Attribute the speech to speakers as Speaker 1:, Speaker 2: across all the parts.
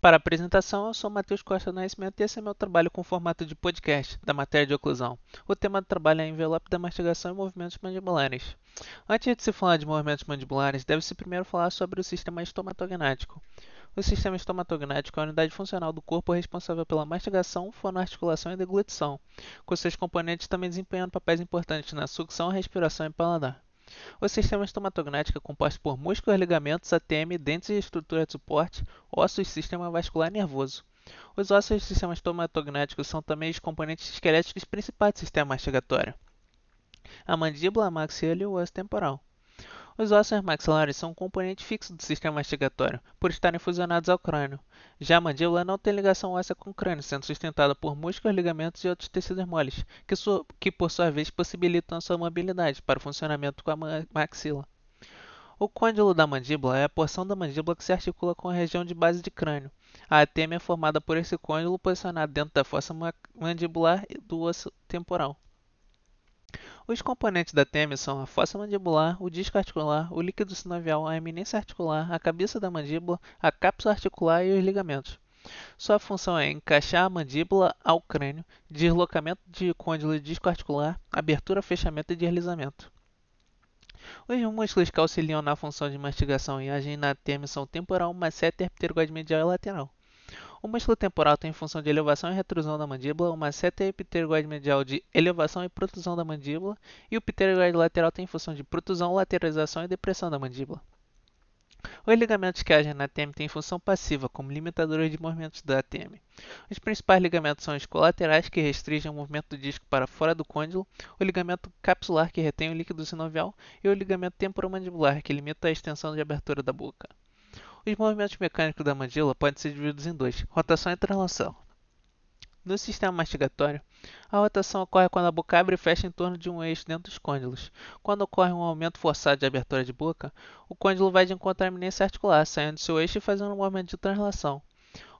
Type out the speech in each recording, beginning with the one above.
Speaker 1: Para a apresentação, eu sou Matheus Costa Nascimento e esse é meu trabalho com formato de podcast, da matéria de oclusão. O tema do trabalho é envelope da mastigação e movimentos mandibulares. Antes de se falar de movimentos mandibulares, deve-se primeiro falar sobre o sistema estomatognático. O sistema estomatognático é a unidade funcional do corpo responsável pela mastigação, fonoarticulação e deglutição, com seus componentes também desempenhando papéis importantes na sucção, respiração e paladar. O sistema estomatognático é composto por músculos, ligamentos, ATM, dentes e estrutura de suporte, ossos e sistema vascular nervoso. Os ossos do sistema estomatognático são também os componentes esqueléticos principais do sistema mastigatório. A mandíbula, a maxila e o osso temporal. Os ossos maxilares são um componente fixo do sistema mastigatório, por estarem fusionados ao crânio. Já a mandíbula não tem ligação óssea com o crânio, sendo sustentada por músculos, ligamentos e outros tecidos moles, que, que por sua vez possibilitam sua mobilidade para o funcionamento com a maxila. O côndilo da mandíbula é a porção da mandíbula que se articula com a região de base de crânio. A atêmia é formada por esse côndilo posicionado dentro da fossa mandibular do osso temporal. Os componentes da TEME são a fossa mandibular, o disco articular, o líquido sinovial, a eminência articular, a cabeça da mandíbula, a cápsula articular e os ligamentos. Sua função é encaixar a mandíbula ao crânio, deslocamento de côndilo e disco articular, abertura, fechamento e deslizamento. Os músculos que auxiliam na função de mastigação e agem na TEME são temporal, masseter, pterygoide medial e lateral. O músculo temporal tem função de elevação e retrusão da mandíbula, uma seta epiteroide medial de elevação e protrusão da mandíbula, e o pteroide lateral tem função de protrusão, lateralização e depressão da mandíbula. Os ligamentos que agem na ATM têm função passiva, como limitadores de movimentos da ATM. Os principais ligamentos são os colaterais, que restringem o movimento do disco para fora do côndilo, o ligamento capsular, que retém o líquido sinovial, e o ligamento temporomandibular, que limita a extensão de abertura da boca. Os movimentos mecânicos da mandíbula podem ser divididos em dois: rotação e translação. No sistema mastigatório, a rotação ocorre quando a boca abre e fecha em torno de um eixo dentro dos côndilos. Quando ocorre um aumento forçado de abertura de boca, o côndilo vai de encontro à eminência articular, saindo do seu eixo e fazendo um movimento de translação.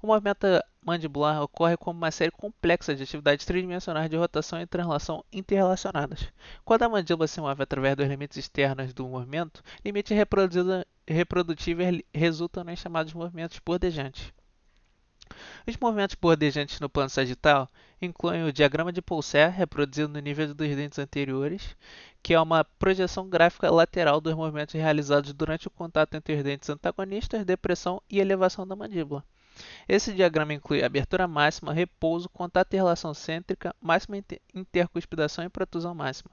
Speaker 1: O movimento mandibular ocorre como uma série complexa de atividades tridimensionais de rotação e translação interrelacionadas. Quando a mandíbula se move através dos limites externos do movimento, limite reprodutivo resultam nos chamados movimentos bordejantes. Os movimentos bordejantes no plano sagital incluem o diagrama de Poulsen, reproduzido no nível dos dentes anteriores, que é uma projeção gráfica lateral dos movimentos realizados durante o contato entre os dentes antagonistas, depressão e elevação da mandíbula. Esse diagrama inclui abertura máxima, repouso, contato e relação cêntrica, máxima intercuspidação e protusão máxima.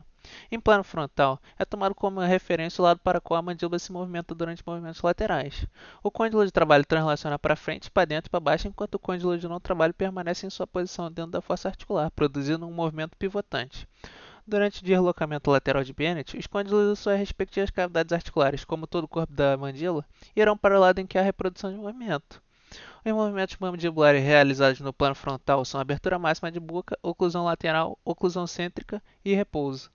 Speaker 1: Em plano frontal, é tomado como referência o lado para qual a mandíbula se movimenta durante movimentos laterais. O côndilo de trabalho translaciona para frente, para dentro e para baixo, enquanto o côndilo de não trabalho permanece em sua posição dentro da força articular, produzindo um movimento pivotante. Durante o deslocamento lateral de Bennett, os côndilos de suas respectivas cavidades articulares, como todo o corpo da mandíbula, irão para o lado em que há reprodução de movimento. Os movimentos mandibulares realizados no plano frontal são abertura máxima de boca, oclusão lateral, oclusão cêntrica e repouso.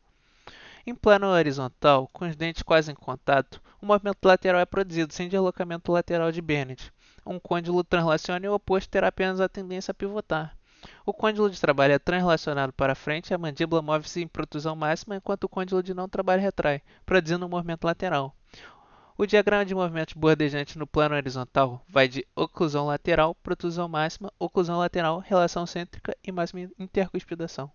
Speaker 1: Em plano horizontal, com os dentes quase em contato, o movimento lateral é produzido sem deslocamento lateral de Bennett. Um côndilo translaciona o oposto terá apenas a tendência a pivotar. O côndilo de trabalho é translacionado para frente e a mandíbula move-se em protusão máxima, enquanto o côndilo de não trabalho retrai, produzindo um movimento lateral. O diagrama de movimentos bordejantes no plano horizontal vai de oclusão lateral, protusão máxima, oclusão lateral, relação cêntrica e máxima intercuspidação.